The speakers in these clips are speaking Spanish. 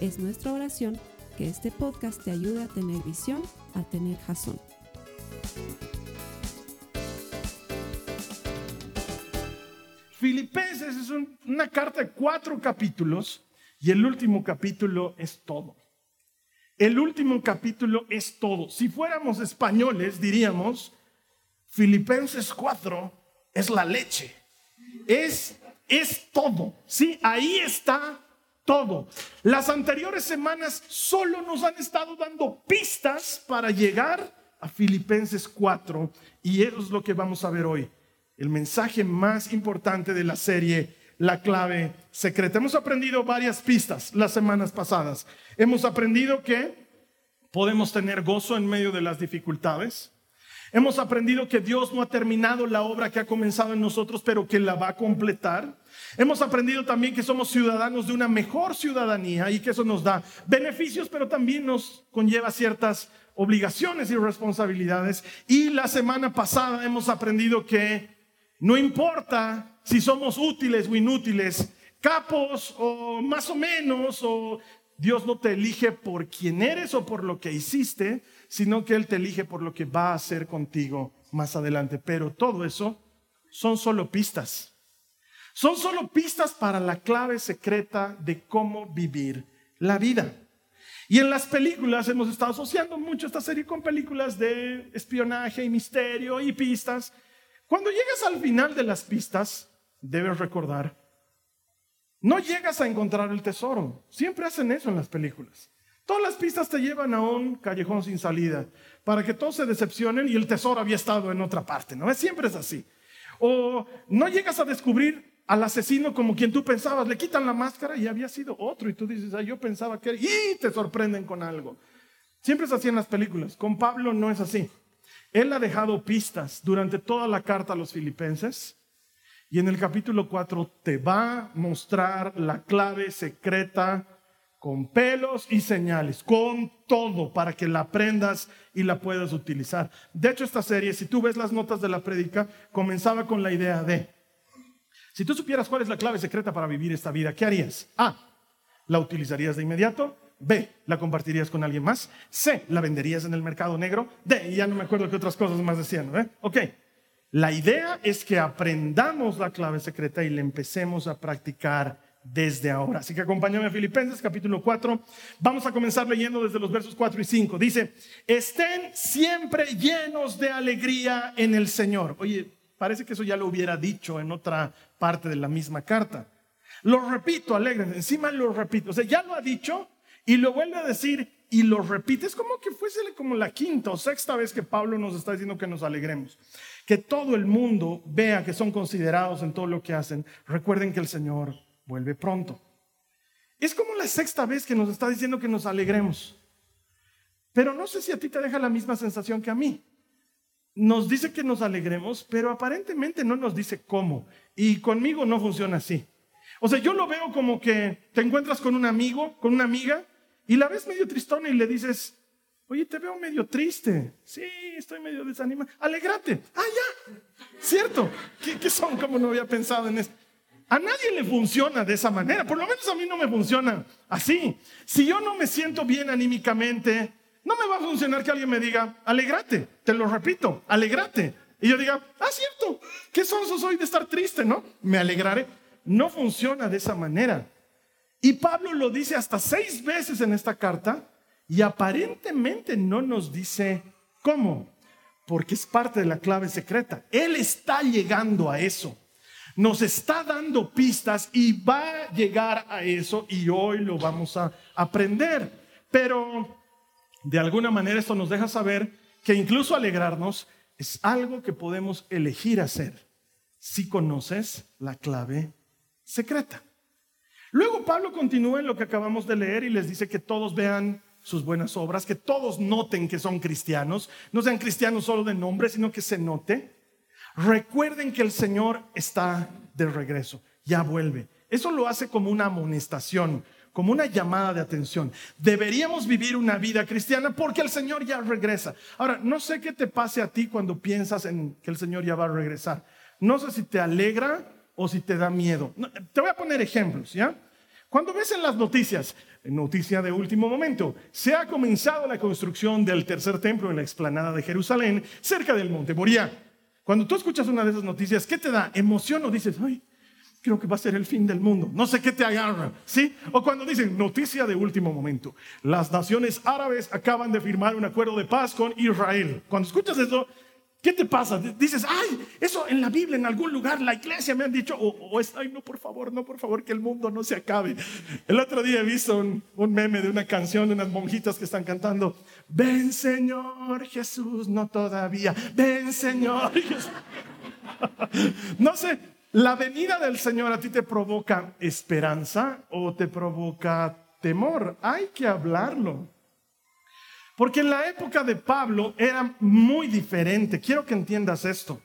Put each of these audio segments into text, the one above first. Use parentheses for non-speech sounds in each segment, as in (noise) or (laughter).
Es nuestra oración que este podcast te ayude a tener visión, a tener jazón. Filipenses es una carta de cuatro capítulos y el último capítulo es todo. El último capítulo es todo. Si fuéramos españoles, diríamos, Filipenses 4 es la leche. Es, es todo. Sí, ahí está todo. Las anteriores semanas solo nos han estado dando pistas para llegar a Filipenses 4 y eso es lo que vamos a ver hoy. El mensaje más importante de la serie, la clave secreta. Hemos aprendido varias pistas las semanas pasadas. Hemos aprendido que podemos tener gozo en medio de las dificultades. Hemos aprendido que Dios no ha terminado la obra que ha comenzado en nosotros, pero que la va a completar. Hemos aprendido también que somos ciudadanos de una mejor ciudadanía y que eso nos da beneficios, pero también nos conlleva ciertas obligaciones y responsabilidades. Y la semana pasada hemos aprendido que no importa si somos útiles o inútiles, capos o más o menos, o Dios no te elige por quién eres o por lo que hiciste, sino que Él te elige por lo que va a hacer contigo más adelante. Pero todo eso son solo pistas. Son solo pistas para la clave secreta de cómo vivir la vida. Y en las películas hemos estado asociando mucho esta serie con películas de espionaje y misterio y pistas. Cuando llegas al final de las pistas, debes recordar, no llegas a encontrar el tesoro. Siempre hacen eso en las películas. Todas las pistas te llevan a un callejón sin salida para que todos se decepcionen y el tesoro había estado en otra parte, ¿no? Siempre es así. O no llegas a descubrir al asesino como quien tú pensabas, le quitan la máscara y había sido otro y tú dices, ah, yo pensaba que era, y te sorprenden con algo. Siempre es así en las películas, con Pablo no es así. Él ha dejado pistas durante toda la carta a los filipenses y en el capítulo 4 te va a mostrar la clave secreta con pelos y señales, con todo para que la aprendas y la puedas utilizar. De hecho, esta serie, si tú ves las notas de la prédica, comenzaba con la idea de si tú supieras cuál es la clave secreta para vivir esta vida, ¿qué harías? A. ¿La utilizarías de inmediato? B. ¿La compartirías con alguien más? C. ¿La venderías en el mercado negro? D. Ya no me acuerdo qué otras cosas más decían. ¿eh? Ok. La idea es que aprendamos la clave secreta y la empecemos a practicar desde ahora. Así que acompáñame a Filipenses capítulo 4. Vamos a comenzar leyendo desde los versos 4 y 5. Dice, estén siempre llenos de alegría en el Señor. Oye, Parece que eso ya lo hubiera dicho en otra parte de la misma carta. Lo repito, alegrense. Encima lo repito. O sea, ya lo ha dicho y lo vuelve a decir y lo repite. Es como que fuese como la quinta o sexta vez que Pablo nos está diciendo que nos alegremos. Que todo el mundo vea que son considerados en todo lo que hacen. Recuerden que el Señor vuelve pronto. Es como la sexta vez que nos está diciendo que nos alegremos. Pero no sé si a ti te deja la misma sensación que a mí nos dice que nos alegremos, pero aparentemente no nos dice cómo. Y conmigo no funciona así. O sea, yo lo veo como que te encuentras con un amigo, con una amiga, y la ves medio tristona y le dices, oye, te veo medio triste. Sí, estoy medio desanimado. Alégrate. Ah, ya. ¿Cierto? ¿Qué, ¿Qué, son? Como no había pensado en esto. A nadie le funciona de esa manera. Por lo menos a mí no me funciona así. Si yo no me siento bien anímicamente, no me va a funcionar que alguien me diga, alegrate, te lo repito, alegrate. Y yo diga, ah, cierto, qué sonso soy de estar triste, ¿no? Me alegraré. No funciona de esa manera. Y Pablo lo dice hasta seis veces en esta carta y aparentemente no nos dice cómo, porque es parte de la clave secreta. Él está llegando a eso. Nos está dando pistas y va a llegar a eso y hoy lo vamos a aprender. Pero de alguna manera esto nos deja saber que incluso alegrarnos es algo que podemos elegir hacer si conoces la clave secreta. Luego Pablo continúa en lo que acabamos de leer y les dice que todos vean sus buenas obras, que todos noten que son cristianos, no sean cristianos solo de nombre, sino que se note. Recuerden que el Señor está de regreso, ya vuelve. Eso lo hace como una amonestación, como una llamada de atención. Deberíamos vivir una vida cristiana porque el Señor ya regresa. Ahora, no sé qué te pase a ti cuando piensas en que el Señor ya va a regresar. No sé si te alegra o si te da miedo. Te voy a poner ejemplos, ¿ya? Cuando ves en las noticias, noticia de último momento, se ha comenzado la construcción del tercer templo en la explanada de Jerusalén, cerca del monte Moria. Cuando tú escuchas una de esas noticias, ¿qué te da? ¿Emoción o dices, ay, creo que va a ser el fin del mundo? No sé qué te agarra, ¿sí? O cuando dicen, noticia de último momento, las naciones árabes acaban de firmar un acuerdo de paz con Israel. Cuando escuchas eso, ¿Qué te pasa? Dices, ay, eso en la Biblia, en algún lugar, la iglesia me han dicho, o, es, ay, no, por favor, no, por favor, que el mundo no se acabe. El otro día he visto un, un meme de una canción de unas monjitas que están cantando, ven Señor Jesús, no todavía, ven Señor Jesús. (laughs) no sé, ¿la venida del Señor a ti te provoca esperanza o te provoca temor? Hay que hablarlo. Porque en la época de Pablo era muy diferente. Quiero que entiendas esto.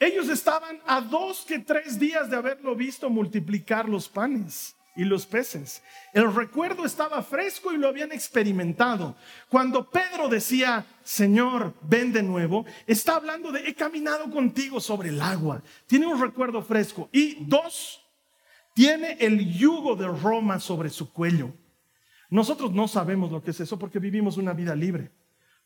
Ellos estaban a dos que tres días de haberlo visto multiplicar los panes y los peces. El recuerdo estaba fresco y lo habían experimentado. Cuando Pedro decía, Señor, ven de nuevo, está hablando de, he caminado contigo sobre el agua. Tiene un recuerdo fresco. Y dos, tiene el yugo de Roma sobre su cuello. Nosotros no sabemos lo que es eso porque vivimos una vida libre.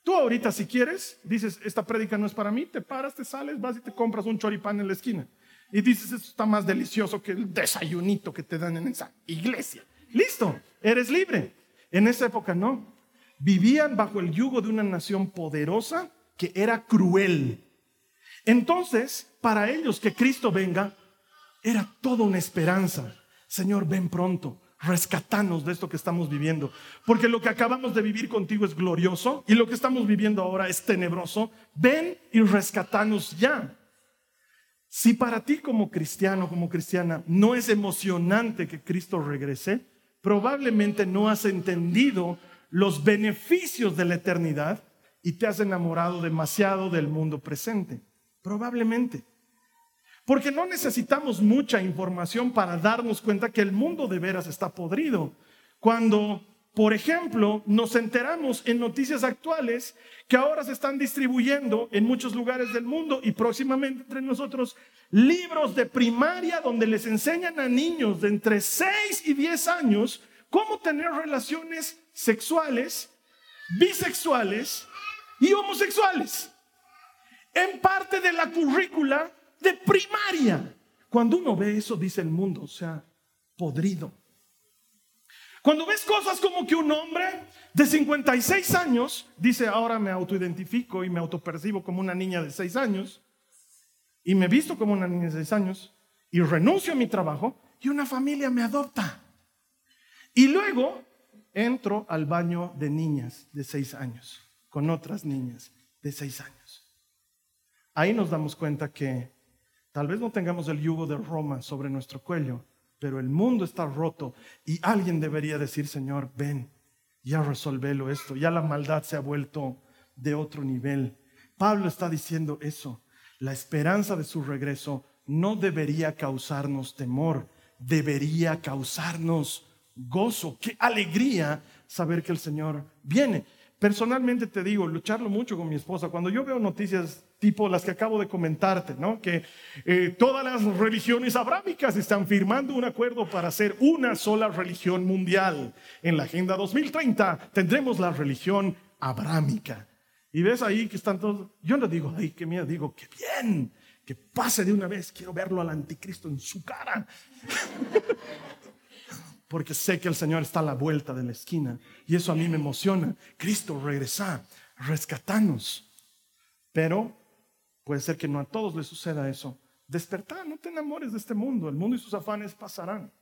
Tú ahorita si quieres, dices, esta prédica no es para mí, te paras, te sales, vas y te compras un choripán en la esquina. Y dices, esto está más delicioso que el desayunito que te dan en esa iglesia. Listo, eres libre. En esa época no. Vivían bajo el yugo de una nación poderosa que era cruel. Entonces, para ellos que Cristo venga, era toda una esperanza. Señor, ven pronto rescatanos de esto que estamos viviendo. Porque lo que acabamos de vivir contigo es glorioso y lo que estamos viviendo ahora es tenebroso. Ven y rescatanos ya. Si para ti como cristiano, como cristiana, no es emocionante que Cristo regrese, probablemente no has entendido los beneficios de la eternidad y te has enamorado demasiado del mundo presente. Probablemente. Porque no necesitamos mucha información para darnos cuenta que el mundo de veras está podrido. Cuando, por ejemplo, nos enteramos en noticias actuales que ahora se están distribuyendo en muchos lugares del mundo y próximamente entre nosotros libros de primaria donde les enseñan a niños de entre 6 y 10 años cómo tener relaciones sexuales, bisexuales y homosexuales. En parte de la currícula de primaria. Cuando uno ve eso, dice el mundo, o sea, podrido. Cuando ves cosas como que un hombre de 56 años dice, ahora me autoidentifico y me autopercibo como una niña de 6 años, y me visto como una niña de 6 años, y renuncio a mi trabajo, y una familia me adopta. Y luego entro al baño de niñas de 6 años, con otras niñas de 6 años. Ahí nos damos cuenta que Tal vez no tengamos el yugo de Roma sobre nuestro cuello, pero el mundo está roto y alguien debería decir, Señor, ven, ya resolvelo esto, ya la maldad se ha vuelto de otro nivel. Pablo está diciendo eso. La esperanza de su regreso no debería causarnos temor, debería causarnos gozo, qué alegría saber que el Señor viene. Personalmente te digo, lucharlo mucho con mi esposa. Cuando yo veo noticias tipo las que acabo de comentarte, ¿no? Que eh, todas las religiones abrámicas están firmando un acuerdo para hacer una sola religión mundial. En la Agenda 2030 tendremos la religión abrámica. Y ves ahí que están todos, yo no digo, ay, qué miedo, digo, qué bien, que pase de una vez, quiero verlo al anticristo en su cara. Porque sé que el Señor está a la vuelta de la esquina y eso a mí me emociona. Cristo regresa, rescatanos. Pero Puede ser que no a todos les suceda eso. Despertar, no te enamores de este mundo. El mundo y sus afanes pasarán.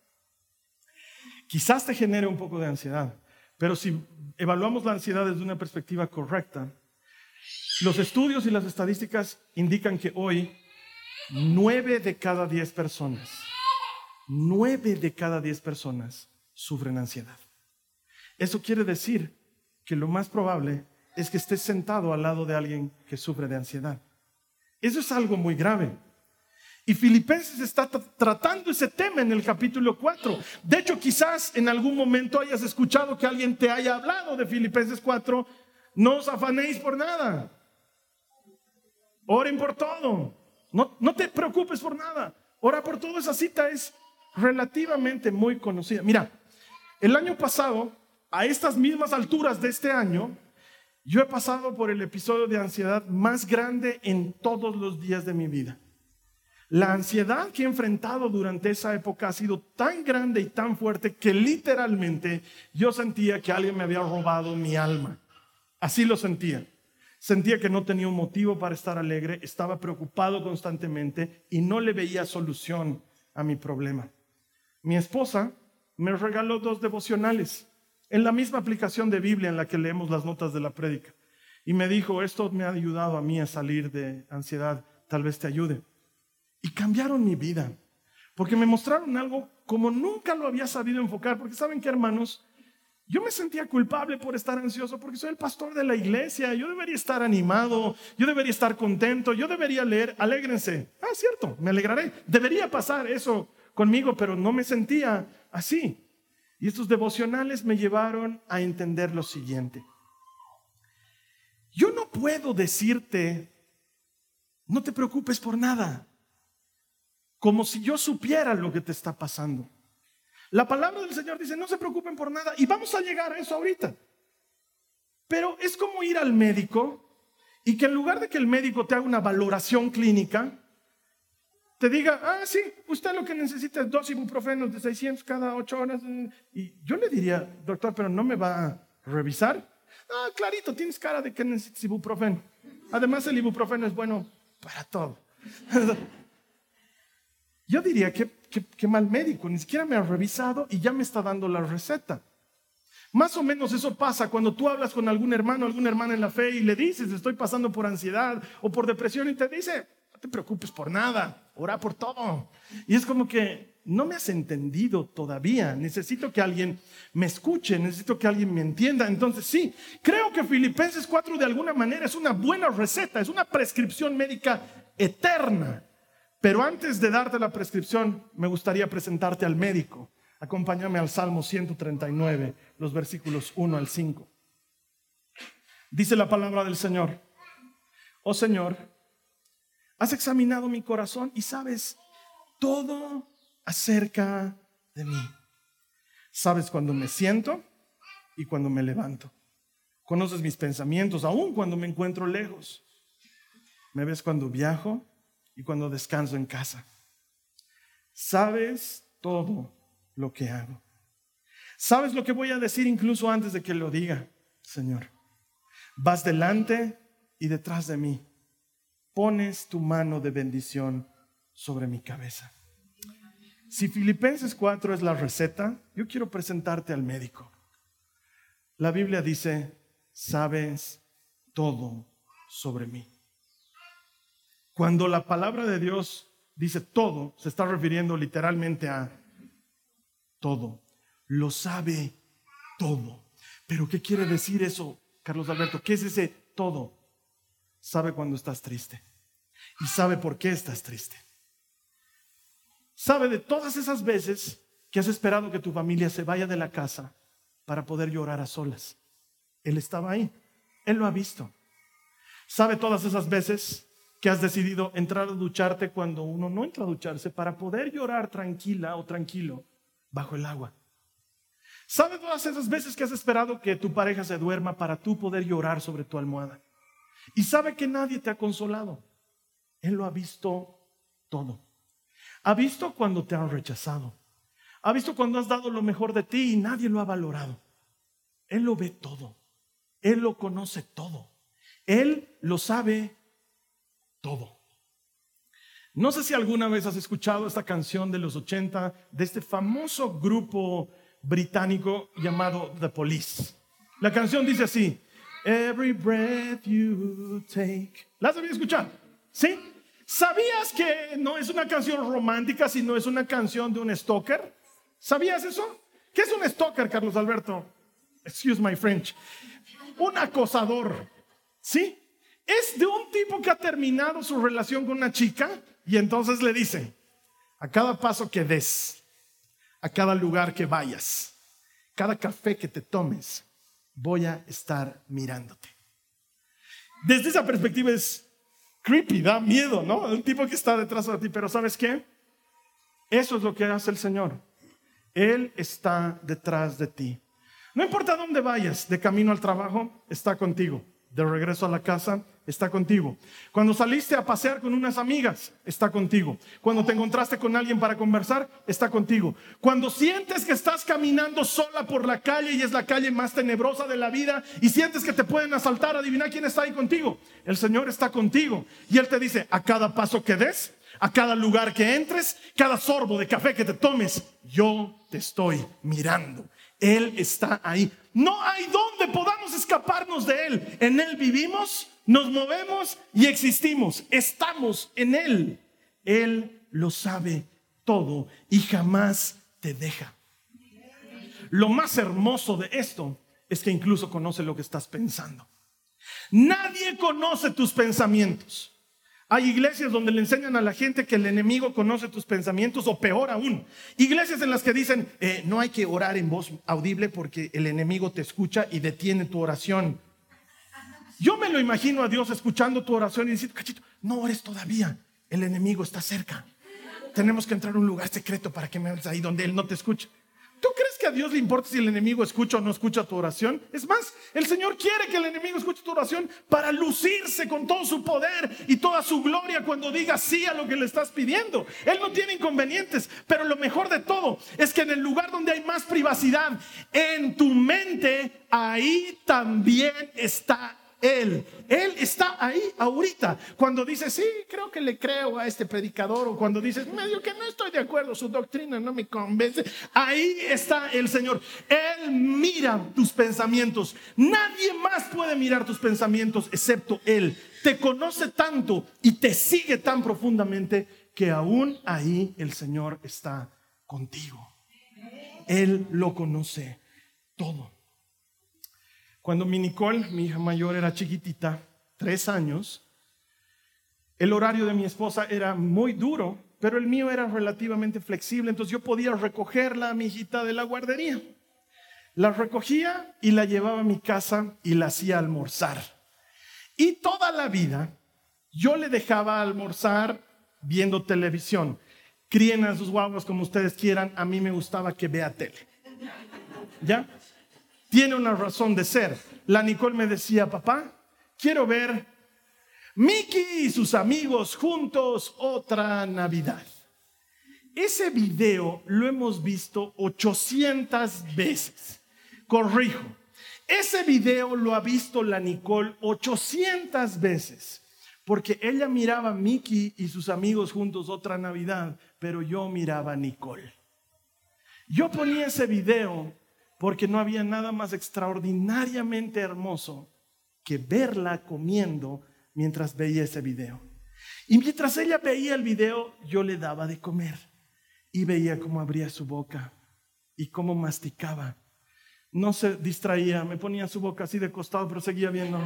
Quizás te genere un poco de ansiedad, pero si evaluamos la ansiedad desde una perspectiva correcta, los estudios y las estadísticas indican que hoy nueve de cada diez personas, nueve de cada diez personas sufren ansiedad. Eso quiere decir que lo más probable es que estés sentado al lado de alguien que sufre de ansiedad. Eso es algo muy grave. Y Filipenses está tratando ese tema en el capítulo 4. De hecho, quizás en algún momento hayas escuchado que alguien te haya hablado de Filipenses 4. No os afanéis por nada. Oren por todo. No, no te preocupes por nada. Ora por todo. Esa cita es relativamente muy conocida. Mira, el año pasado, a estas mismas alturas de este año, yo he pasado por el episodio de ansiedad más grande en todos los días de mi vida. La ansiedad que he enfrentado durante esa época ha sido tan grande y tan fuerte que literalmente yo sentía que alguien me había robado mi alma. Así lo sentía. Sentía que no tenía un motivo para estar alegre, estaba preocupado constantemente y no le veía solución a mi problema. Mi esposa me regaló dos devocionales en la misma aplicación de Biblia en la que leemos las notas de la prédica. Y me dijo, esto me ha ayudado a mí a salir de ansiedad, tal vez te ayude. Y cambiaron mi vida, porque me mostraron algo como nunca lo había sabido enfocar, porque saben que hermanos, yo me sentía culpable por estar ansioso porque soy el pastor de la iglesia, yo debería estar animado, yo debería estar contento, yo debería leer, alégrense. Ah, cierto, me alegraré. Debería pasar eso conmigo, pero no me sentía así. Y estos devocionales me llevaron a entender lo siguiente. Yo no puedo decirte, no te preocupes por nada como si yo supiera lo que te está pasando. La palabra del Señor dice, no se preocupen por nada y vamos a llegar a eso ahorita. Pero es como ir al médico y que en lugar de que el médico te haga una valoración clínica, te diga, ah, sí, usted lo que necesita es dos ibuprofenos de 600 cada 8 horas. Y yo le diría, doctor, pero no me va a revisar. Ah, clarito, tienes cara de que necesitas ibuprofeno. Además, el ibuprofeno es bueno para todo. (laughs) Yo diría que, mal médico, ni siquiera me ha revisado y ya me está dando la receta. Más o menos eso pasa cuando tú hablas con algún hermano, alguna hermana en la fe y le dices, estoy pasando por ansiedad o por depresión y te dice, no te preocupes por nada, ora por todo. Y es como que no me has entendido todavía, necesito que alguien me escuche, necesito que alguien me entienda. Entonces sí, creo que Filipenses 4 de alguna manera es una buena receta, es una prescripción médica eterna pero antes de darte la prescripción, me gustaría presentarte al médico. Acompáñame al Salmo 139, los versículos 1 al 5. Dice la palabra del Señor, oh Señor, has examinado mi corazón y sabes todo acerca de mí. Sabes cuando me siento y cuando me levanto. Conoces mis pensamientos, aun cuando me encuentro lejos. Me ves cuando viajo y cuando descanso en casa. Sabes todo lo que hago. Sabes lo que voy a decir incluso antes de que lo diga, Señor. Vas delante y detrás de mí. Pones tu mano de bendición sobre mi cabeza. Si Filipenses 4 es la receta, yo quiero presentarte al médico. La Biblia dice, sabes todo sobre mí. Cuando la palabra de Dios dice todo, se está refiriendo literalmente a todo. Lo sabe todo. Pero ¿qué quiere decir eso, Carlos Alberto? ¿Qué es ese todo? Sabe cuando estás triste. Y sabe por qué estás triste. Sabe de todas esas veces que has esperado que tu familia se vaya de la casa para poder llorar a solas. Él estaba ahí. Él lo ha visto. Sabe todas esas veces que has decidido entrar a ducharte cuando uno no entra a ducharse para poder llorar tranquila o tranquilo bajo el agua. ¿Sabe todas esas veces que has esperado que tu pareja se duerma para tú poder llorar sobre tu almohada? Y sabe que nadie te ha consolado. Él lo ha visto todo. Ha visto cuando te han rechazado. Ha visto cuando has dado lo mejor de ti y nadie lo ha valorado. Él lo ve todo. Él lo conoce todo. Él lo sabe todo. No sé si alguna vez has escuchado esta canción de los 80 de este famoso grupo británico llamado The Police. La canción dice así, Every breath you take. ¿La sabías escuchar? ¿Sí? ¿Sabías que no es una canción romántica, sino es una canción de un stalker? ¿Sabías eso? ¿Qué es un stalker, Carlos Alberto? Excuse my French. un acosador. ¿Sí? Es de un tipo que ha terminado su relación con una chica y entonces le dice, a cada paso que des, a cada lugar que vayas, cada café que te tomes, voy a estar mirándote. Desde esa perspectiva es creepy, da miedo, ¿no? Un tipo que está detrás de ti, pero ¿sabes qué? Eso es lo que hace el Señor. Él está detrás de ti. No importa dónde vayas, de camino al trabajo, está contigo. De regreso a la casa, está contigo. Cuando saliste a pasear con unas amigas, está contigo. Cuando te encontraste con alguien para conversar, está contigo. Cuando sientes que estás caminando sola por la calle y es la calle más tenebrosa de la vida y sientes que te pueden asaltar, adivina quién está ahí contigo. El Señor está contigo. Y Él te dice, a cada paso que des, a cada lugar que entres, cada sorbo de café que te tomes, yo te estoy mirando. Él está ahí. No hay donde podamos escaparnos de Él. En Él vivimos, nos movemos y existimos. Estamos en Él. Él lo sabe todo y jamás te deja. Lo más hermoso de esto es que incluso conoce lo que estás pensando. Nadie conoce tus pensamientos. Hay iglesias donde le enseñan a la gente que el enemigo conoce tus pensamientos o peor aún. Iglesias en las que dicen, eh, no hay que orar en voz audible porque el enemigo te escucha y detiene tu oración. Yo me lo imagino a Dios escuchando tu oración y diciendo, cachito, no ores todavía, el enemigo está cerca. Tenemos que entrar a un lugar secreto para que me hables ahí donde Él no te escuche. ¿Tú crees que a Dios le importa si el enemigo escucha o no escucha tu oración? Es más, el Señor quiere que el enemigo escuche tu oración para lucirse con todo su poder y toda su gloria cuando diga sí a lo que le estás pidiendo. Él no tiene inconvenientes, pero lo mejor de todo es que en el lugar donde hay más privacidad, en tu mente, ahí también está él. Él está ahí ahorita. Cuando dice, sí, creo que le creo a este predicador, o cuando dices, medio que no estoy de acuerdo, su doctrina no me convence, ahí está el Señor. Él mira tus pensamientos. Nadie más puede mirar tus pensamientos excepto Él. Te conoce tanto y te sigue tan profundamente que aún ahí el Señor está contigo. Él lo conoce todo. Cuando mi Nicole, mi hija mayor, era chiquitita, tres años, el horario de mi esposa era muy duro, pero el mío era relativamente flexible, entonces yo podía recogerla a mi hijita de la guardería. La recogía y la llevaba a mi casa y la hacía almorzar. Y toda la vida yo le dejaba almorzar viendo televisión. Críen a sus guaguas como ustedes quieran, a mí me gustaba que vea tele. ¿Ya? Tiene una razón de ser. La Nicole me decía, papá, quiero ver Mickey y sus amigos juntos otra Navidad. Ese video lo hemos visto 800 veces. Corrijo. Ese video lo ha visto la Nicole 800 veces. Porque ella miraba a Mickey y sus amigos juntos otra Navidad, pero yo miraba a Nicole. Yo ponía ese video porque no había nada más extraordinariamente hermoso que verla comiendo mientras veía ese video. Y mientras ella veía el video, yo le daba de comer y veía cómo abría su boca y cómo masticaba. No se distraía, me ponía su boca así de costado, pero seguía viendo.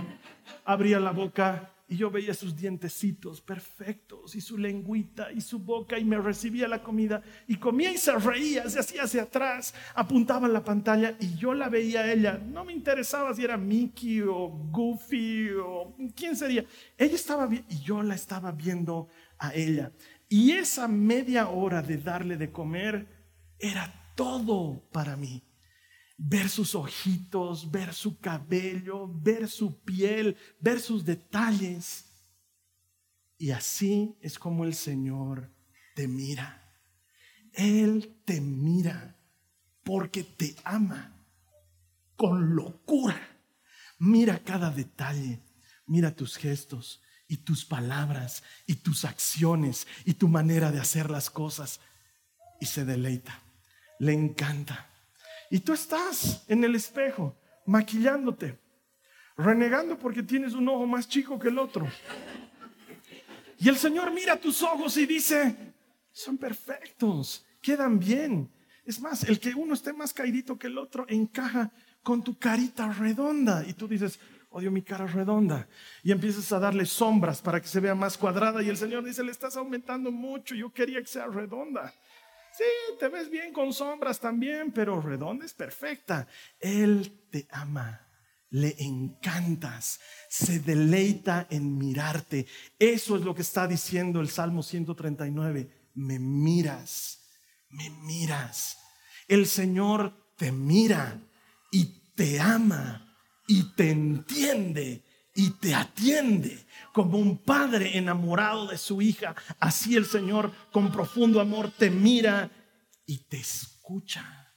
Abría la boca y yo veía sus dientecitos perfectos y su lengüita y su boca y me recibía la comida y comía y se reía, se hacía hacia atrás, apuntaba en la pantalla y yo la veía a ella. No me interesaba si era Mickey o Goofy o quién sería. Ella estaba bien y yo la estaba viendo a ella. Y esa media hora de darle de comer era todo para mí ver sus ojitos, ver su cabello, ver su piel, ver sus detalles. Y así es como el Señor te mira. Él te mira porque te ama con locura. Mira cada detalle, mira tus gestos y tus palabras y tus acciones y tu manera de hacer las cosas y se deleita. Le encanta. Y tú estás en el espejo, maquillándote, renegando porque tienes un ojo más chico que el otro. Y el Señor mira tus ojos y dice, son perfectos, quedan bien. Es más, el que uno esté más caidito que el otro encaja con tu carita redonda. Y tú dices, odio mi cara redonda. Y empiezas a darle sombras para que se vea más cuadrada. Y el Señor dice, le estás aumentando mucho, yo quería que sea redonda. Sí, te ves bien con sombras también, pero redonda es perfecta. Él te ama le encantas, se deleita en mirarte. Eso es lo que está diciendo el Salmo 139. Me miras, me miras. El Señor te mira y te ama y te entiende y te atiende como un padre enamorado de su hija. Así el Señor con profundo amor te mira y te escucha.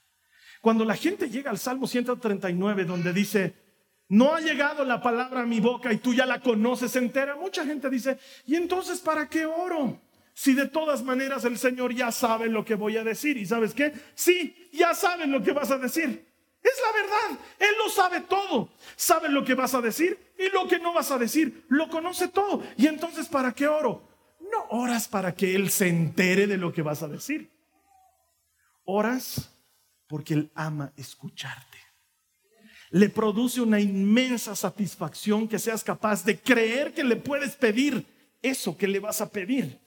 Cuando la gente llega al Salmo 139 donde dice, no ha llegado la palabra a mi boca y tú ya la conoces entera. Mucha gente dice, ¿y entonces para qué oro? Si de todas maneras el Señor ya sabe lo que voy a decir. ¿Y sabes qué? Sí, ya sabe lo que vas a decir. Es la verdad. Él lo sabe todo. Sabe lo que vas a decir y lo que no vas a decir. Lo conoce todo. ¿Y entonces para qué oro? No oras para que Él se entere de lo que vas a decir. Oras porque Él ama escucharte le produce una inmensa satisfacción que seas capaz de creer que le puedes pedir eso que le vas a pedir.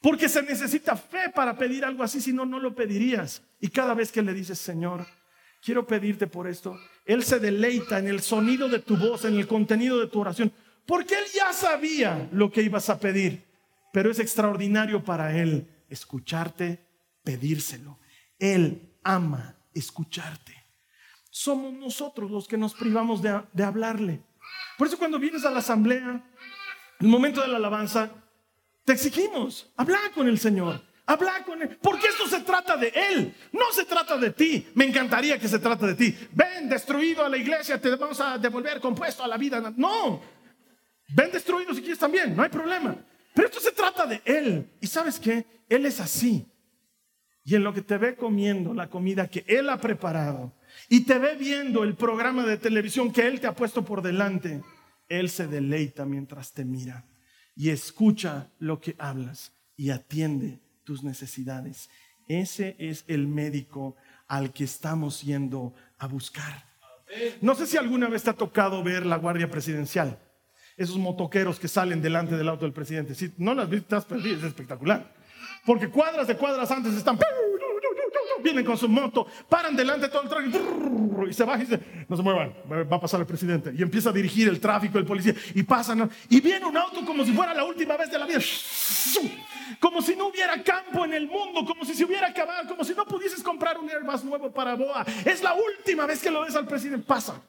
Porque se necesita fe para pedir algo así, si no, no lo pedirías. Y cada vez que le dices, Señor, quiero pedirte por esto, Él se deleita en el sonido de tu voz, en el contenido de tu oración, porque Él ya sabía lo que ibas a pedir. Pero es extraordinario para Él escucharte, pedírselo. Él ama escucharte somos nosotros los que nos privamos de, hablarle. Por eso cuando vienes a la asamblea, en el momento de la alabanza, te exigimos, habla con el Señor, habla con Él, porque esto se trata de Él, no se trata de ti. Me encantaría que se trate de ti. Ven destruido a la iglesia, te vamos a devolver compuesto a la vida. No, ven destruido si quieres también, no hay problema. Pero esto se trata de Él. Y sabes qué, Él es así. Y en lo que te ve comiendo la comida que Él ha preparado, y te ve viendo el programa de televisión que Él te ha puesto por delante, Él se deleita mientras te mira y escucha lo que hablas y atiende tus necesidades. Ese es el médico al que estamos yendo a buscar. No sé si alguna vez te ha tocado ver la Guardia Presidencial, esos motoqueros que salen delante del auto del presidente. Si no las viste, estás perdido, es espectacular. Porque cuadras de cuadras antes están vienen con su moto, paran delante de todo el tráfico y se bajan y dice, no se muevan, va a pasar el presidente. Y empieza a dirigir el tráfico, el policía, y pasan. Y viene un auto como si fuera la última vez de la vida. Como si no hubiera campo en el mundo, como si se hubiera acabado, como si no pudieses comprar un Airbus nuevo para Boa. Es la última vez que lo ves al presidente. Pasa.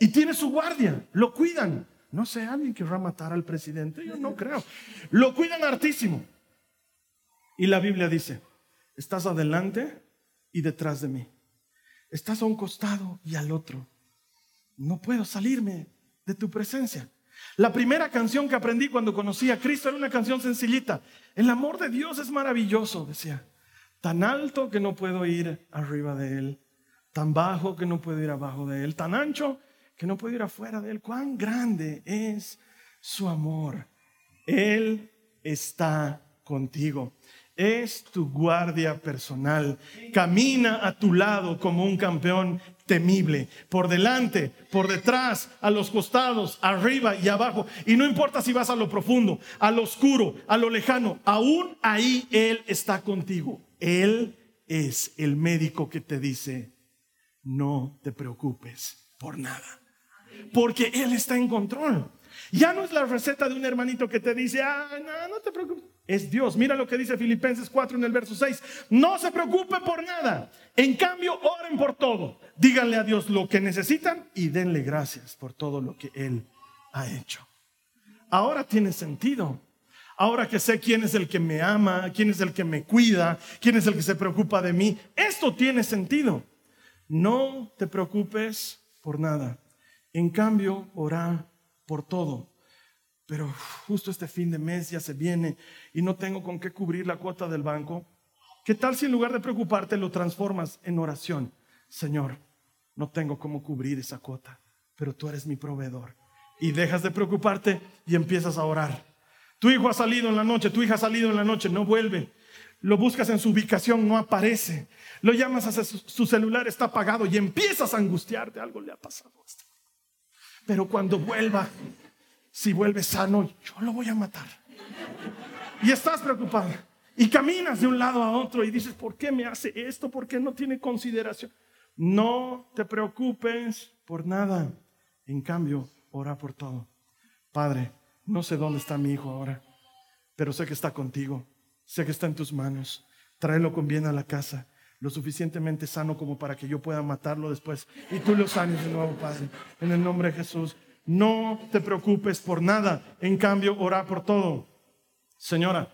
Y tiene su guardia, lo cuidan. No sé, alguien querrá matar al presidente, yo no creo. Lo cuidan hartísimo. Y la Biblia dice, Estás adelante y detrás de mí. Estás a un costado y al otro. No puedo salirme de tu presencia. La primera canción que aprendí cuando conocí a Cristo era una canción sencillita. El amor de Dios es maravilloso, decía. Tan alto que no puedo ir arriba de Él. Tan bajo que no puedo ir abajo de Él. Tan ancho que no puedo ir afuera de Él. Cuán grande es su amor. Él está contigo es tu guardia personal. Camina a tu lado como un campeón temible, por delante, por detrás, a los costados, arriba y abajo. Y no importa si vas a lo profundo, a lo oscuro, a lo lejano, aún ahí Él está contigo. Él es el médico que te dice, no te preocupes por nada, porque Él está en control. Ya no es la receta de un hermanito que te dice, ah, no, no te preocupes es Dios. Mira lo que dice Filipenses 4 en el verso 6. No se preocupe por nada. En cambio, oren por todo. Díganle a Dios lo que necesitan y denle gracias por todo lo que Él ha hecho. Ahora tiene sentido. Ahora que sé quién es el que me ama, quién es el que me cuida, quién es el que se preocupa de mí, esto tiene sentido. No te preocupes por nada. En cambio, ora por todo pero justo este fin de mes ya se viene y no tengo con qué cubrir la cuota del banco. ¿Qué tal si en lugar de preocuparte lo transformas en oración? Señor, no tengo cómo cubrir esa cuota, pero tú eres mi proveedor. Y dejas de preocuparte y empiezas a orar. Tu hijo ha salido en la noche, tu hija ha salido en la noche, no vuelve. lo buscas en su ubicación, no aparece. Lo llamas a su, su celular, está apagado y empiezas a angustiarte, algo le ha pasado este. Pero cuando vuelva, si vuelve sano, yo lo voy a matar. Y estás preocupado. Y caminas de un lado a otro y dices, ¿por qué me hace esto? ¿Por qué no tiene consideración? No te preocupes por nada. En cambio, ora por todo. Padre, no sé dónde está mi hijo ahora, pero sé que está contigo. Sé que está en tus manos. Tráelo con bien a la casa, lo suficientemente sano como para que yo pueda matarlo después. Y tú lo sanes de nuevo, Padre. En el nombre de Jesús. No te preocupes por nada. En cambio, ora por todo. Señora,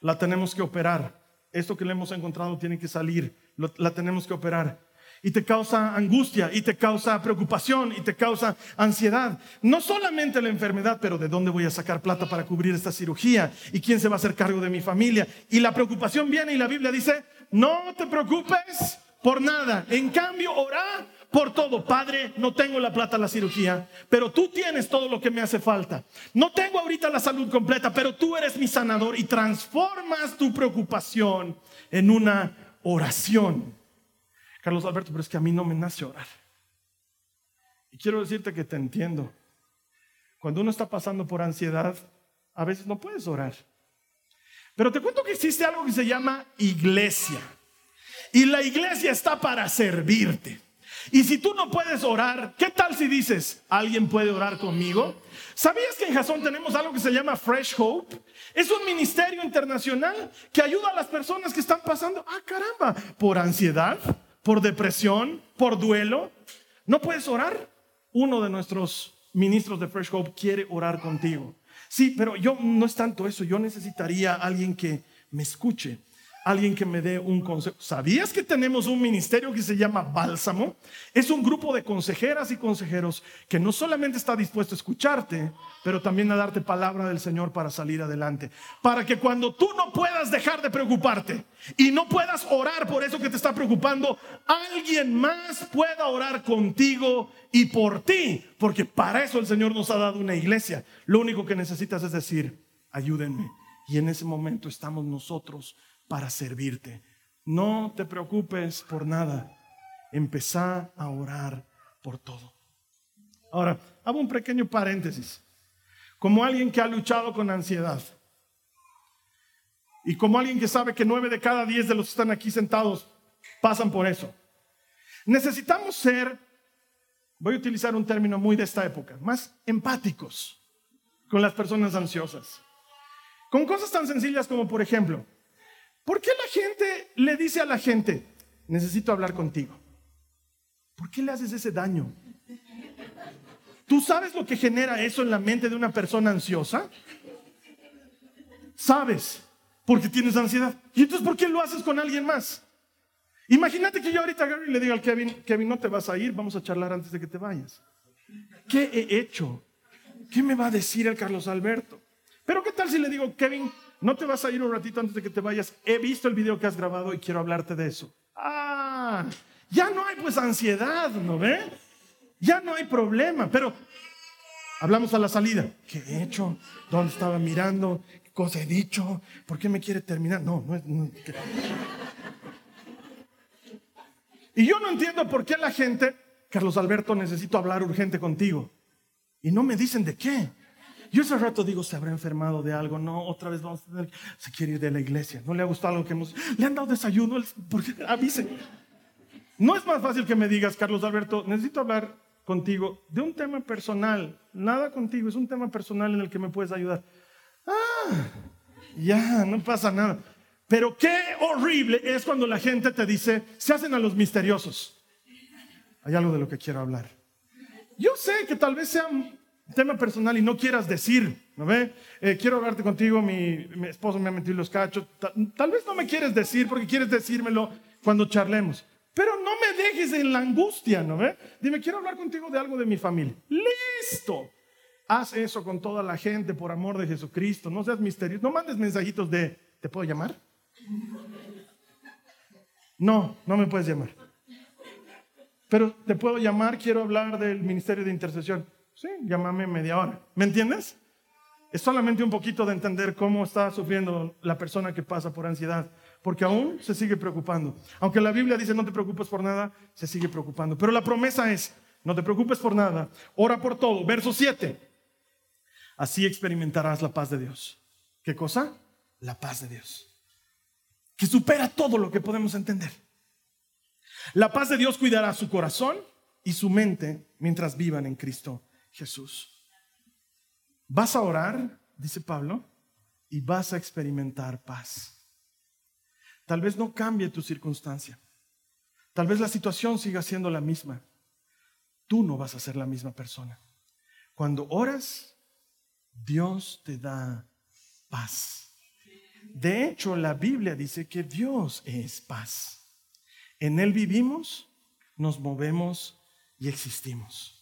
la tenemos que operar. Esto que le hemos encontrado tiene que salir. la tenemos que operar y te causa angustia y te causa preocupación y te causa ansiedad. No solamente la enfermedad, pero de dónde voy a sacar plata para cubrir esta cirugía y quién se va a hacer cargo de mi familia. Y la preocupación viene y la Biblia dice, no te preocupes por nada. En cambio, ora por todo. Padre, no tengo la plata la cirugía, pero tú tienes todo lo que me hace falta. No tengo ahorita la salud completa, pero tú eres mi sanador y transformas tu preocupación en una oración. Carlos Alberto, pero es que a mí no me nace orar. Y quiero decirte que te entiendo. Cuando uno está pasando por ansiedad, a veces no puedes orar. Pero te cuento que existe algo que se llama iglesia. Y la iglesia está para servirte. Y si tú no puedes orar, ¿qué tal si dices, alguien puede orar conmigo? ¿Sabías que en Jason tenemos algo que se llama Fresh Hope? Es un ministerio internacional que ayuda a las personas que están pasando, ah caramba, por ansiedad, por depresión, por duelo, no puedes orar. Uno de nuestros ministros de Fresh Hope quiere orar contigo. Sí, pero yo no es tanto eso, yo necesitaría alguien que me escuche alguien que me dé un consejo. ¿Sabías que tenemos un ministerio que se llama Bálsamo? Es un grupo de consejeras y consejeros que no solamente está dispuesto a escucharte, pero también a darte palabra del Señor para salir adelante. Para que cuando tú no puedas dejar de preocuparte y no puedas orar por eso que te está preocupando, alguien más pueda orar contigo y por ti. Porque para eso el Señor nos ha dado una iglesia. Lo único que necesitas es decir, ayúdenme. Y en ese momento estamos nosotros para servirte. No te preocupes por nada. Empezá a orar por todo. Ahora, hago un pequeño paréntesis. Como alguien que ha luchado con ansiedad y como alguien que sabe que nueve de cada diez de los que están aquí sentados pasan por eso, necesitamos ser, voy a utilizar un término muy de esta época, más empáticos con las personas ansiosas. Con cosas tan sencillas como, por ejemplo, ¿Por qué la gente le dice a la gente, necesito hablar contigo? ¿Por qué le haces ese daño? ¿Tú sabes lo que genera eso en la mente de una persona ansiosa? Sabes, porque tienes ansiedad. ¿Y entonces por qué lo haces con alguien más? Imagínate que yo ahorita le digo al Kevin, Kevin, no te vas a ir, vamos a charlar antes de que te vayas. ¿Qué he hecho? ¿Qué me va a decir el Carlos Alberto? Pero ¿qué tal si le digo, Kevin, no te vas a ir un ratito antes de que te vayas. He visto el video que has grabado y quiero hablarte de eso. Ah, ya no hay pues ansiedad, ¿no ve? Ya no hay problema, pero hablamos a la salida. ¿Qué he hecho? ¿Dónde estaba mirando? ¿Qué cosa he dicho? ¿Por qué me quiere terminar? No, no es... Y yo no entiendo por qué la gente, Carlos Alberto, necesito hablar urgente contigo. Y no me dicen de qué. Yo ese rato digo, se habrá enfermado de algo. No, otra vez vamos a tener, se quiere ir de la iglesia. No le ha gustado lo que hemos, le han dado desayuno, porque avise. No es más fácil que me digas, Carlos Alberto, necesito hablar contigo de un tema personal. Nada contigo, es un tema personal en el que me puedes ayudar. Ah, ya, no pasa nada. Pero qué horrible es cuando la gente te dice, se hacen a los misteriosos. Hay algo de lo que quiero hablar. Yo sé que tal vez sean tema personal y no quieras decir, ¿no ve? Eh, quiero hablarte contigo, mi, esposo me ha metido los cachos. Tal, vez no me quieres decir porque quieres decírmelo cuando charlemos. Pero no me dejes en la angustia, ¿no ve? Dime, quiero hablar contigo de algo de mi familia. Listo. Haz eso con toda la gente por amor de Jesucristo. No seas misterioso. No mandes mensajitos de, ¿te puedo llamar? No, no me puedes llamar. Pero te puedo llamar, quiero hablar del ministerio de intercesión. Sí, llámame media hora. ¿Me entiendes? es solamente un poquito de entender cómo está sufriendo la persona que pasa por ansiedad, porque aún se sigue preocupando. Aunque la Biblia dice no te preocupes por nada, se sigue preocupando. Pero la promesa es, no te preocupes por nada, ora por todo. Verso 7. Así experimentarás la paz de Dios. ¿Qué cosa? La paz de Dios. Que supera todo lo que podemos entender. La paz de Dios cuidará su corazón y su mente mientras vivan en Cristo Jesús. Vas a orar, dice Pablo, y vas a experimentar paz. Tal vez no cambie tu circunstancia. Tal vez la situación siga siendo la misma. Tú no vas a ser la misma persona. Cuando oras, Dios te da paz. De hecho, la Biblia dice que Dios es paz. En Él vivimos, nos movemos y existimos.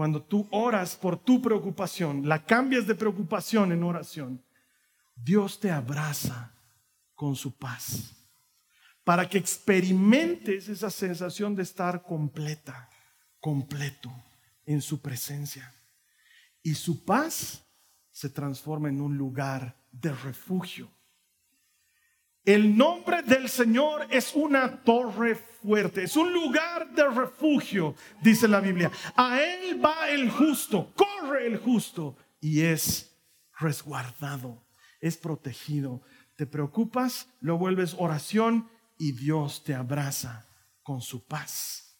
Cuando tú oras por tu preocupación, la cambias de preocupación en oración, Dios te abraza con su paz para que experimentes esa sensación de estar completa, completo en su presencia. Y su paz se transforma en un lugar de refugio el nombre del Señor es una torre fuerte, es un lugar de refugio, dice la Biblia. A Él va el justo, corre el justo y es resguardado, es protegido. Te preocupas, lo vuelves oración y Dios te abraza con su paz.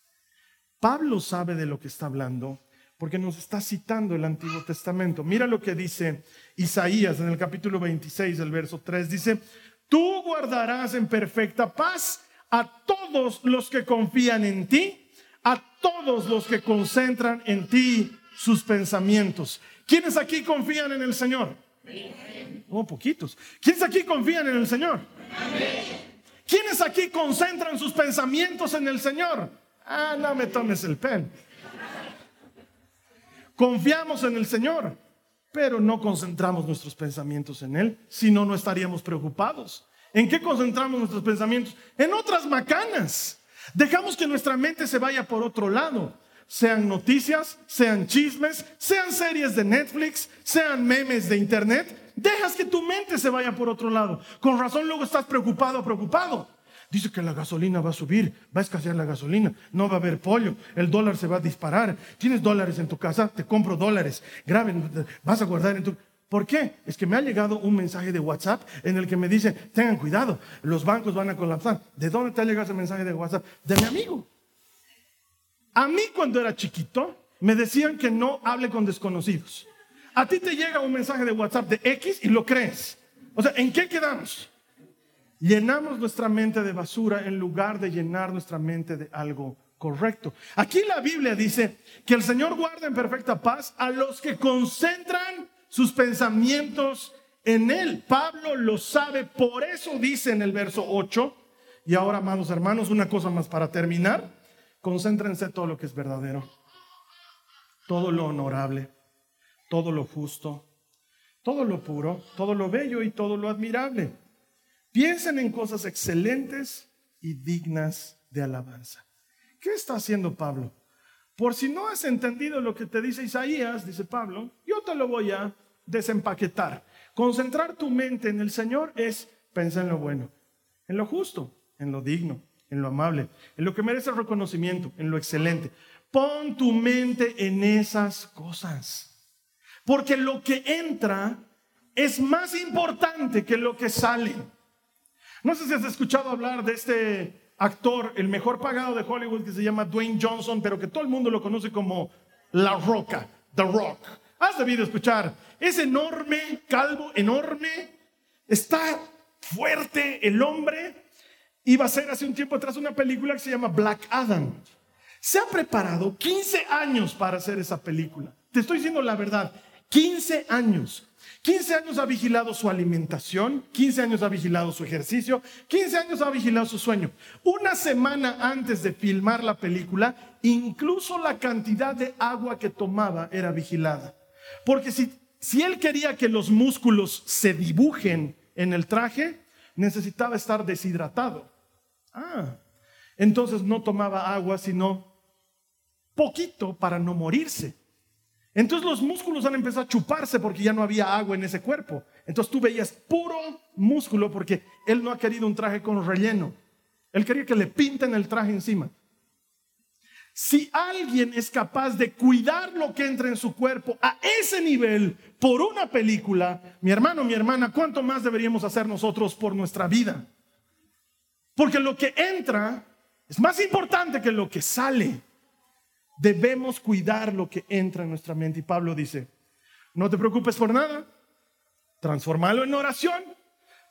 Pablo sabe de lo que está hablando porque nos está citando el Antiguo Testamento. Mira lo que dice Isaías en el capítulo 26, el verso 3. Dice, Tú guardarás en perfecta paz a todos los que confían en ti, a todos los que concentran en ti sus pensamientos. ¿Quiénes aquí confían en el Señor? Oh, poquitos. ¿Quiénes aquí confían en el Señor? ¿Quiénes aquí concentran sus pensamientos en el Señor? Ah, no me tomes el pen. Confiamos en el Señor pero no concentramos nuestros pensamientos en Él, si no, no estaríamos preocupados. ¿En qué concentramos nuestros pensamientos? En otras macanas. Dejamos que nuestra mente se vaya por otro lado. Sean noticias, sean chismes, sean series de Netflix, sean memes de Internet. Dejas que tu mente se vaya por otro lado. Con razón luego estás preocupado, preocupado. Dice que la gasolina va a subir, va a escasear la gasolina, no va a haber pollo, el dólar se va a disparar. Tienes dólares en tu casa, te compro dólares. Grave, vas a guardar en tu... ¿Por qué? Es que me ha llegado un mensaje de WhatsApp en el que me dice, tengan cuidado, los bancos van a colapsar. ¿De dónde te ha llegado ese mensaje de WhatsApp? De mi amigo. A mí cuando era chiquito me decían que no hable con desconocidos. A ti te llega un mensaje de WhatsApp de X y lo crees. O sea, ¿en qué quedamos? Llenamos nuestra mente de basura en lugar de llenar nuestra mente de algo correcto. Aquí la Biblia dice que el Señor guarda en perfecta paz a los que concentran sus pensamientos en Él. Pablo lo sabe, por eso dice en el verso 8, y ahora, amados hermanos, una cosa más para terminar, concéntrense todo lo que es verdadero, todo lo honorable, todo lo justo, todo lo puro, todo lo bello y todo lo admirable. Piensen en cosas excelentes y dignas de alabanza. ¿Qué está haciendo Pablo? Por si no has entendido lo que te dice Isaías, dice Pablo, yo te lo voy a desempaquetar. Concentrar tu mente en el Señor es pensar en lo bueno, en lo justo, en lo digno, en lo amable, en lo que merece reconocimiento, en lo excelente. Pon tu mente en esas cosas. Porque lo que entra es más importante que lo que sale. No sé si has escuchado hablar de este actor, el mejor pagado de Hollywood, que se llama Dwayne Johnson, pero que todo el mundo lo conoce como La Roca, The Rock. Has debido escuchar. Es enorme, calvo, enorme. Está fuerte el hombre. Iba a ser hace un tiempo atrás una película que se llama Black Adam. Se ha preparado 15 años para hacer esa película. Te estoy diciendo la verdad. 15 años. 15 años ha vigilado su alimentación, 15 años ha vigilado su ejercicio, 15 años ha vigilado su sueño. Una semana antes de filmar la película, incluso la cantidad de agua que tomaba era vigilada. Porque si, si él quería que los músculos se dibujen en el traje, necesitaba estar deshidratado. Ah, entonces no tomaba agua, sino poquito para no morirse. Entonces los músculos han empezado a chuparse porque ya no había agua en ese cuerpo. Entonces tú veías puro músculo porque él no ha querido un traje con relleno. Él quería que le pinten el traje encima. Si alguien es capaz de cuidar lo que entra en su cuerpo a ese nivel por una película, mi hermano, mi hermana, ¿cuánto más deberíamos hacer nosotros por nuestra vida? Porque lo que entra es más importante que lo que sale. Debemos cuidar lo que entra en nuestra mente. Y Pablo dice, no te preocupes por nada, transformalo en oración,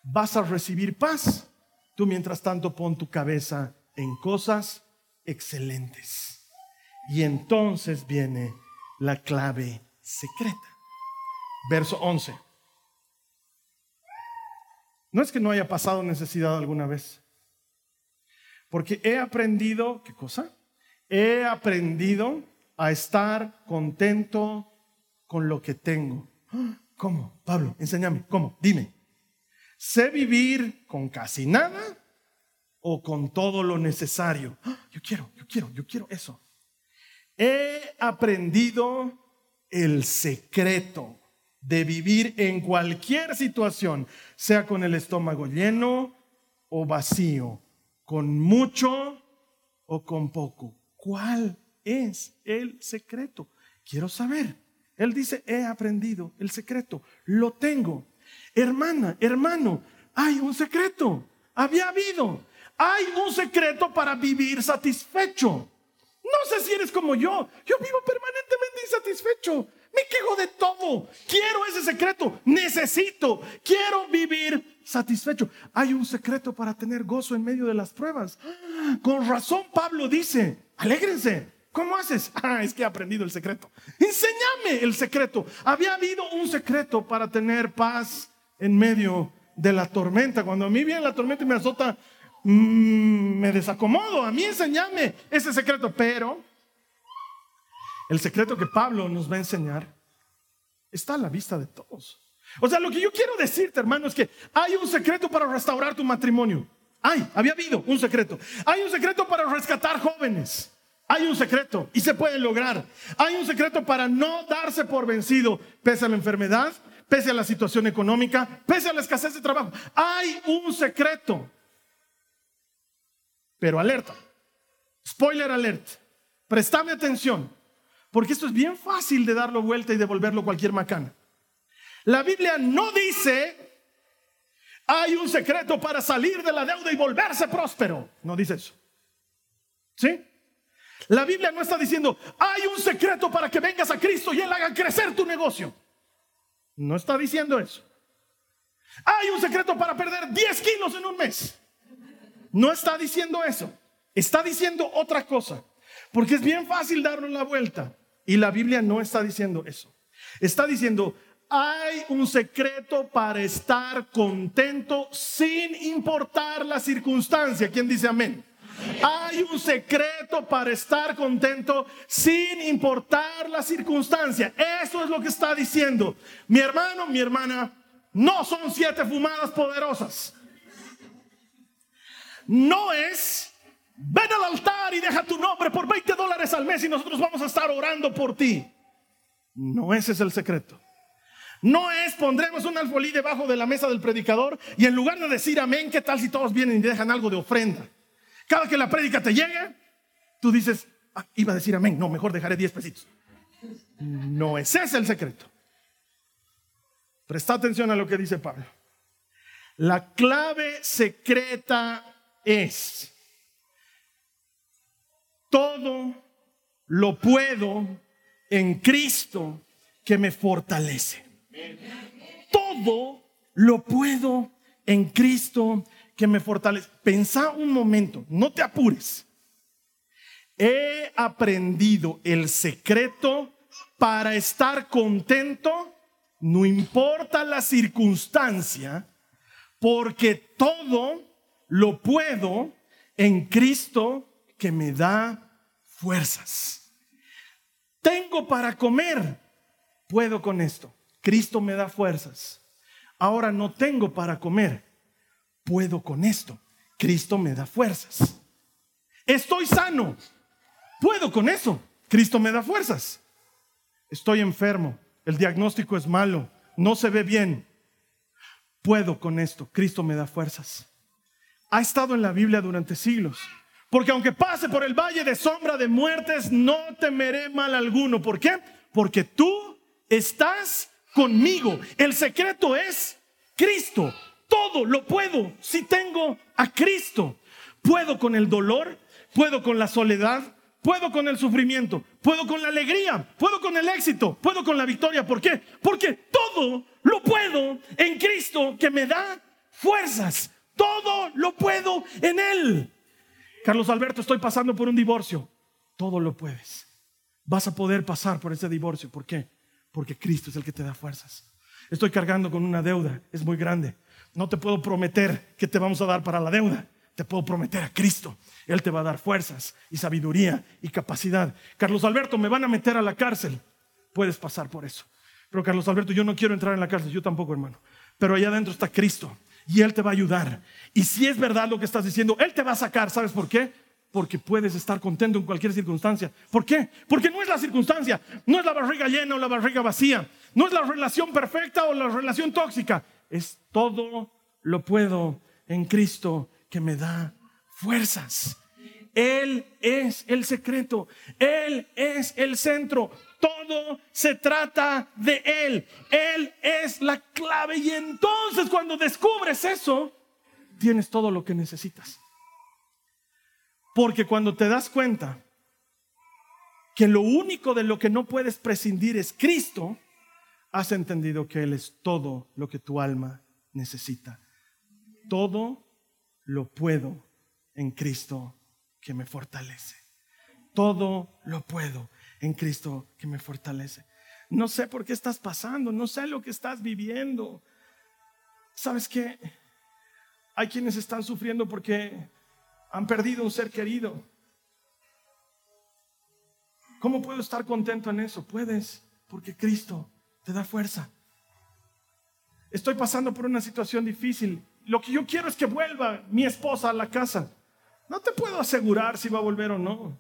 vas a recibir paz. Tú mientras tanto pon tu cabeza en cosas excelentes. Y entonces viene la clave secreta. Verso 11. No es que no haya pasado necesidad alguna vez. Porque he aprendido, ¿qué cosa? He aprendido a estar contento con lo que tengo. ¿Cómo? Pablo, enséñame, ¿cómo? Dime. Sé vivir con casi nada o con todo lo necesario. Yo quiero, yo quiero, yo quiero eso. He aprendido el secreto de vivir en cualquier situación, sea con el estómago lleno o vacío, con mucho o con poco. ¿Cuál es el secreto? Quiero saber. Él dice, he aprendido el secreto, lo tengo. Hermana, hermano, hay un secreto. Había habido. Hay un secreto para vivir satisfecho. No sé si eres como yo. Yo vivo permanentemente insatisfecho. Me de todo. Quiero ese secreto. Necesito. Quiero vivir satisfecho. Hay un secreto para tener gozo en medio de las pruebas. Con razón Pablo dice, alégrense. ¿Cómo haces? (laughs) Ah, es que he aprendido el secreto. Enséñame el secreto. Había habido un secreto para tener paz en medio de la tormenta. Cuando a mí viene la tormenta y me azota Mm, me desacomodo, a mí enseñame ese secreto, pero el secreto que Pablo nos va a enseñar está a la vista de todos. O sea, lo que yo quiero decirte, hermano, es que hay un secreto para restaurar tu matrimonio. Hay, había habido un secreto. Hay un secreto para rescatar jóvenes. Hay un secreto y se puede lograr. Hay un secreto para no darse por vencido pese a la enfermedad, pese a la situación económica, pese a la escasez de trabajo. Hay un secreto. Pero alerta, spoiler alert, prestame atención, porque esto es bien fácil de darlo vuelta y devolverlo cualquier macana. La Biblia no dice hay un secreto para salir de la deuda y volverse próspero. No dice eso. ¿Sí? La Biblia no está diciendo hay un secreto para que vengas a Cristo y Él haga crecer tu negocio. No está diciendo eso. Hay un secreto para perder 10 kilos en un mes. No está diciendo eso. Está diciendo otra cosa. Porque es bien fácil darle la vuelta. Y la Biblia no está diciendo eso. Está diciendo, hay un secreto para estar contento sin importar la circunstancia. ¿Quién dice amén? Hay un secreto para estar contento sin importar la circunstancia. Eso es lo que está diciendo. Mi hermano, mi hermana, no son siete fumadas poderosas no es, ven al altar y deja tu nombre por 20 dólares al mes y nosotros vamos a estar orando por ti. No ese es el secreto. No es pondremos un alfolí debajo de la mesa del predicador y en lugar de decir amén, ¿qué tal si todos vienen y dejan algo de ofrenda? Cada que la prédica te llegue, tú dices, ah, iba a decir amén, no, mejor dejaré 10 pesitos. No ese es el secreto. Presta atención a lo que dice Pablo. La clave secreta es, todo lo puedo en Cristo que me fortalece. Todo lo puedo en Cristo que me fortalece. Pensa un momento, no te apures. He aprendido el secreto para estar contento, no importa la circunstancia, porque todo lo puedo en Cristo que me da fuerzas. Tengo para comer, puedo con esto. Cristo me da fuerzas. Ahora no tengo para comer, puedo con esto. Cristo me da fuerzas. Estoy sano, puedo con eso. Cristo me da fuerzas. estoy enfermo, el diagnóstico es malo, no se ve bien, puedo con esto, Cristo me da fuerzas. Ha estado en la Biblia durante siglos. Porque aunque pase por el valle de sombra de muertes, no temeré mal alguno. ¿Por qué? Porque tú estás conmigo. El secreto es Cristo. Todo lo puedo si tengo a Cristo. Puedo con el dolor, puedo con la soledad, puedo con el sufrimiento, puedo con la alegría, puedo con el éxito, puedo con la victoria. ¿Por qué? Porque todo lo puedo en Cristo que me da fuerzas. Todo lo puedo en Él. Carlos Alberto, estoy pasando por un divorcio. Todo lo puedes. Vas a poder pasar por ese divorcio. ¿Por qué? Porque Cristo es el que te da fuerzas. Estoy cargando con una deuda, es muy grande. No te puedo prometer que te vamos a dar para la deuda. Te puedo prometer a Cristo. Él te va a dar fuerzas y sabiduría y capacidad. Carlos Alberto, me van a meter a la cárcel. Puedes pasar por eso. Pero Carlos Alberto, yo no quiero entrar en la cárcel, yo tampoco, hermano. Pero allá adentro está Cristo y Él te va a ayudar. Y si es verdad lo que estás diciendo, Él te va a sacar. ¿Sabes por qué? Porque puedes estar contento en cualquier circunstancia. ¿Por qué? Porque no es la circunstancia, no es la barriga llena o la barriga vacía, no es la relación perfecta o la relación tóxica. Es todo lo puedo en Cristo que me da fuerzas. Él es el secreto, Él es el centro. Todo se trata de Él. Él es la clave. Y entonces cuando descubres eso, tienes todo lo que necesitas. Porque cuando te das cuenta que lo único de lo que no puedes prescindir es Cristo, has entendido que Él es todo lo que tu alma necesita. Todo lo puedo en Cristo que me fortalece. Todo lo puedo en Cristo que me fortalece. No sé por qué estás pasando, no sé lo que estás viviendo. ¿Sabes qué? Hay quienes están sufriendo porque han perdido un ser querido. ¿Cómo puedo estar contento en eso? Puedes, porque Cristo te da fuerza. Estoy pasando por una situación difícil. Lo que yo quiero es que vuelva mi esposa a la casa. No te puedo asegurar si va a volver o no.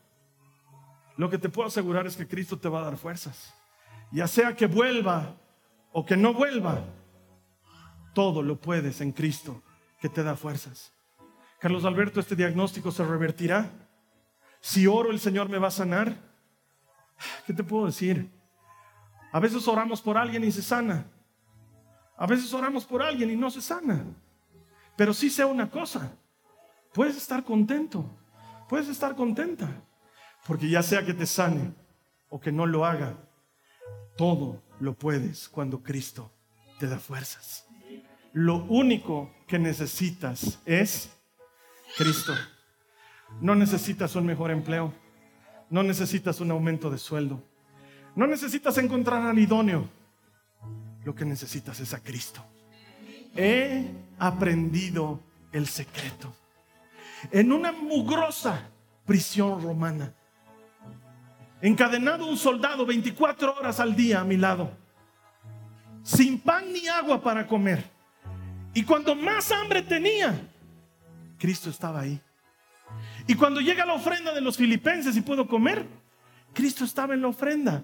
Lo que te puedo asegurar es que Cristo te va a dar fuerzas. Ya sea que vuelva o que no vuelva, todo lo puedes en Cristo que te da fuerzas. Carlos Alberto, este diagnóstico se revertirá. Si oro, el Señor me va a sanar. ¿Qué te puedo decir? A veces oramos por alguien y se sana. A veces oramos por alguien y no se sana. Pero sí sé una cosa. Puedes estar contento. Puedes estar contenta. Porque ya sea que te sane o que no lo haga, todo lo puedes cuando Cristo te da fuerzas. Lo único que necesitas es Cristo. No necesitas un mejor empleo. No necesitas un aumento de sueldo. No necesitas encontrar al idóneo. Lo que necesitas es a Cristo. He aprendido el secreto. En una mugrosa prisión romana encadenado un soldado 24 horas al día a mi lado, sin pan ni agua para comer. Y cuando más hambre tenía, Cristo estaba ahí. Y cuando llega la ofrenda de los filipenses y puedo comer, Cristo estaba en la ofrenda.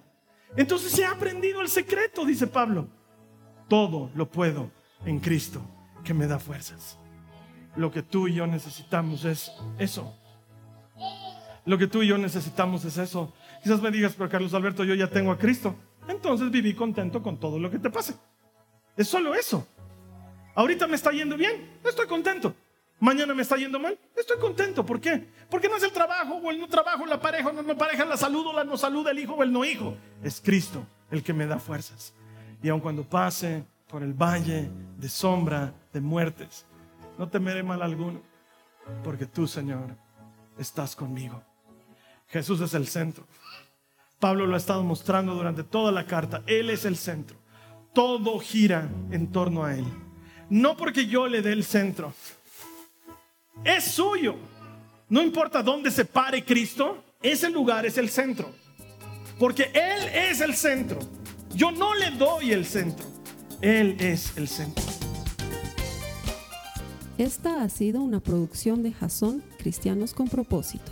Entonces se ha aprendido el secreto, dice Pablo. Todo lo puedo en Cristo que me da fuerzas. Lo que tú y yo necesitamos es eso. Lo que tú y yo necesitamos es eso. Quizás me digas, pero Carlos Alberto, yo ya tengo a Cristo. Entonces viví contento con todo lo que te pase. Es solo eso. Ahorita me está yendo bien, estoy contento. Mañana me está yendo mal, estoy contento. ¿Por qué? Porque no es el trabajo o el no trabajo, la pareja o no, no pareja, la salud o la no salud, el hijo o el no hijo. Es Cristo el que me da fuerzas. Y aun cuando pase por el valle de sombra, de muertes, no temeré mal alguno, porque tú, Señor, estás conmigo. Jesús es el centro. Pablo lo ha estado mostrando durante toda la carta. Él es el centro. Todo gira en torno a Él. No porque yo le dé el centro. Es suyo. No importa dónde se pare Cristo, ese lugar es el centro. Porque Él es el centro. Yo no le doy el centro. Él es el centro. Esta ha sido una producción de Jason Cristianos con propósito.